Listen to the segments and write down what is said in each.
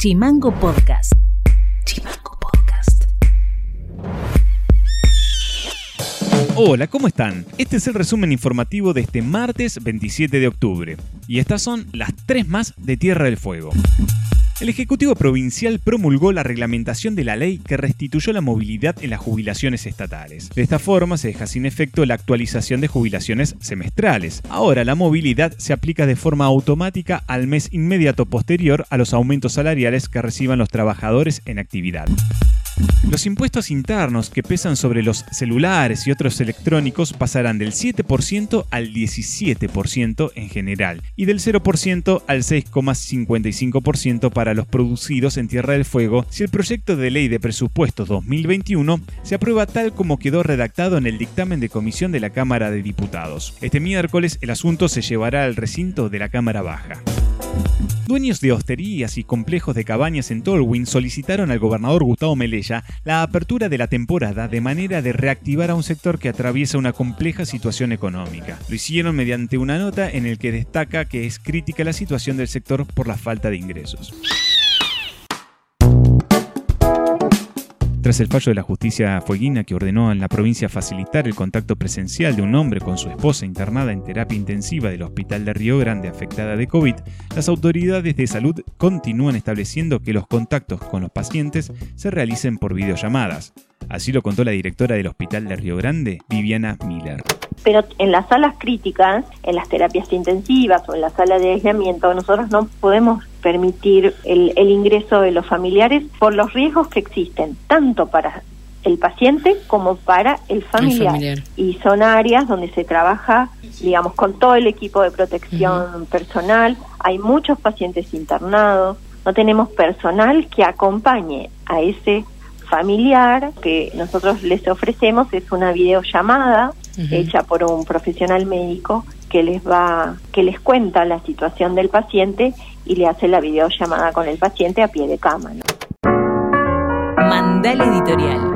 Chimango Podcast. Chimango Podcast. Hola, ¿cómo están? Este es el resumen informativo de este martes 27 de octubre. Y estas son las tres más de Tierra del Fuego. El Ejecutivo Provincial promulgó la reglamentación de la ley que restituyó la movilidad en las jubilaciones estatales. De esta forma se deja sin efecto la actualización de jubilaciones semestrales. Ahora la movilidad se aplica de forma automática al mes inmediato posterior a los aumentos salariales que reciban los trabajadores en actividad. Los impuestos internos que pesan sobre los celulares y otros electrónicos pasarán del 7% al 17% en general y del 0% al 6,55% para los producidos en Tierra del Fuego si el proyecto de ley de presupuestos 2021 se aprueba tal como quedó redactado en el dictamen de comisión de la Cámara de Diputados. Este miércoles el asunto se llevará al recinto de la Cámara Baja. Dueños de hosterías y complejos de cabañas en Tolwyn solicitaron al gobernador Gustavo Melella la apertura de la temporada de manera de reactivar a un sector que atraviesa una compleja situación económica. Lo hicieron mediante una nota en el que destaca que es crítica la situación del sector por la falta de ingresos. Tras el fallo de la justicia fueguina que ordenó en la provincia facilitar el contacto presencial de un hombre con su esposa internada en terapia intensiva del Hospital de Río Grande afectada de COVID, las autoridades de salud continúan estableciendo que los contactos con los pacientes se realicen por videollamadas. Así lo contó la directora del Hospital de Río Grande, Viviana Miller. Pero en las salas críticas, en las terapias intensivas o en la sala de aislamiento, nosotros no podemos permitir el, el ingreso de los familiares por los riesgos que existen, tanto para el paciente como para el familiar. El familiar. Y son áreas donde se trabaja, digamos, con todo el equipo de protección personal. Hay muchos pacientes internados. No tenemos personal que acompañe a ese familiar que nosotros les ofrecemos es una videollamada Hecha por un profesional médico que les va que les cuenta la situación del paciente y le hace la videollamada con el paciente a pie de cama. ¿no? Mandal Editorial.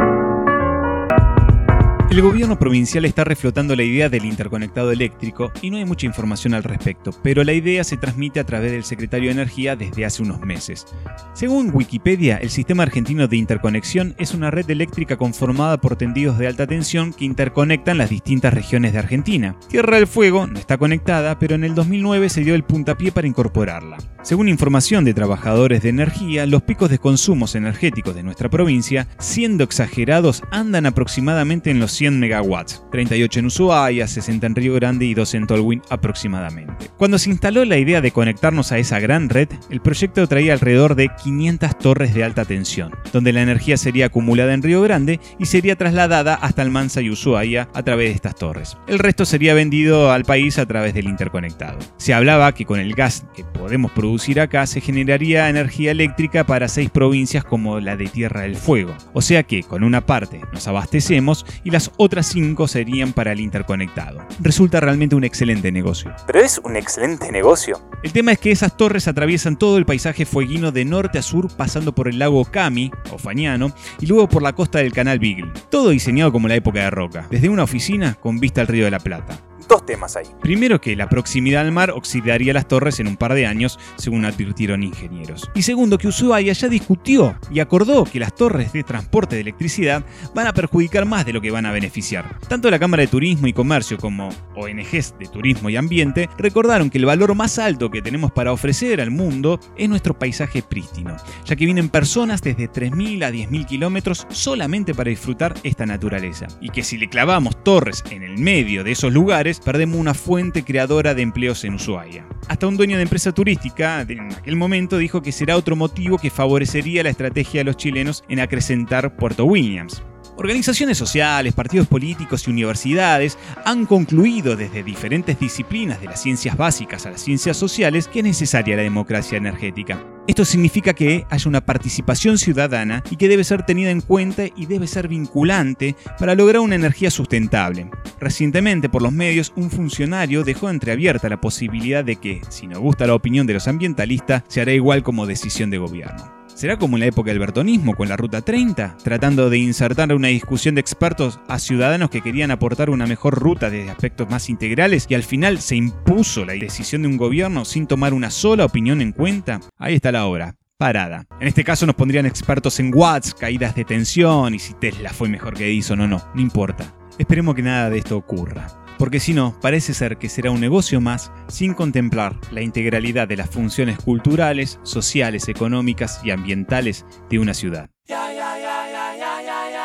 El gobierno provincial está reflotando la idea del interconectado eléctrico y no hay mucha información al respecto, pero la idea se transmite a través del secretario de Energía desde hace unos meses. Según Wikipedia, el Sistema Argentino de Interconexión es una red eléctrica conformada por tendidos de alta tensión que interconectan las distintas regiones de Argentina. Tierra del Fuego no está conectada, pero en el 2009 se dio el puntapié para incorporarla. Según información de trabajadores de energía, los picos de consumos energéticos de nuestra provincia, siendo exagerados, andan aproximadamente en los 100 megawatts, 38 en Ushuaia, 60 en Río Grande y 2 en Tolwyn aproximadamente. Cuando se instaló la idea de conectarnos a esa gran red, el proyecto traía alrededor de 500 torres de alta tensión, donde la energía sería acumulada en Río Grande y sería trasladada hasta Almanza y Ushuaia a través de estas torres. El resto sería vendido al país a través del interconectado. Se hablaba que con el gas que podemos producir acá se generaría energía eléctrica para seis provincias como la de Tierra del Fuego. O sea que con una parte nos abastecemos y las otras cinco serían para el interconectado. Resulta realmente un excelente negocio. Pero es un excelente negocio. El tema es que esas torres atraviesan todo el paisaje fueguino de norte a sur pasando por el lago Cami, o Fañano, y luego por la costa del canal Beagle. Todo diseñado como la época de Roca, desde una oficina con vista al río de la Plata. Temas ahí. Primero que la proximidad al mar oxidaría las torres en un par de años, según advirtieron ingenieros. Y segundo que Ushuaia ya discutió y acordó que las torres de transporte de electricidad van a perjudicar más de lo que van a beneficiar. Tanto la Cámara de Turismo y Comercio como ONGs de Turismo y Ambiente recordaron que el valor más alto que tenemos para ofrecer al mundo es nuestro paisaje prístino, ya que vienen personas desde 3.000 a 10.000 kilómetros solamente para disfrutar esta naturaleza. Y que si le clavamos torres en el medio de esos lugares, perdemos una fuente creadora de empleos en Ushuaia. Hasta un dueño de empresa turística en aquel momento dijo que será otro motivo que favorecería la estrategia de los chilenos en acrecentar Puerto Williams. Organizaciones sociales, partidos políticos y universidades han concluido desde diferentes disciplinas de las ciencias básicas a las ciencias sociales que es necesaria la democracia energética. Esto significa que haya una participación ciudadana y que debe ser tenida en cuenta y debe ser vinculante para lograr una energía sustentable. Recientemente, por los medios, un funcionario dejó entreabierta la posibilidad de que, si no gusta la opinión de los ambientalistas, se hará igual como decisión de gobierno. ¿Será como en la época del bertonismo con la Ruta 30, tratando de insertar una discusión de expertos a ciudadanos que querían aportar una mejor ruta desde aspectos más integrales y al final se impuso la decisión de un gobierno sin tomar una sola opinión en cuenta? Ahí está la obra. parada. En este caso nos pondrían expertos en watts, caídas de tensión y si Tesla fue mejor que Edison o no, no importa. Esperemos que nada de esto ocurra. Porque si no, parece ser que será un negocio más sin contemplar la integralidad de las funciones culturales, sociales, económicas y ambientales de una ciudad.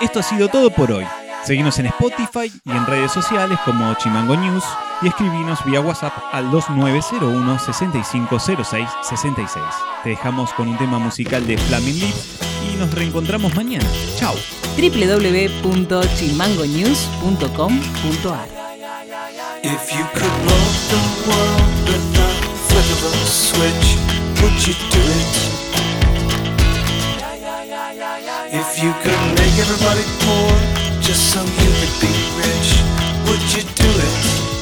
Esto ha sido todo por hoy. Seguimos en Spotify y en redes sociales como Chimango News y escribinos vía WhatsApp al 2901 6506 66. Te dejamos con un tema musical de Flaming Lips y nos reencontramos mañana. Chao. www.chimangonews.com.ar If you could roll the world with the flip of a switch, would you do it? If you could make everybody poor just so you could be rich, would you do it?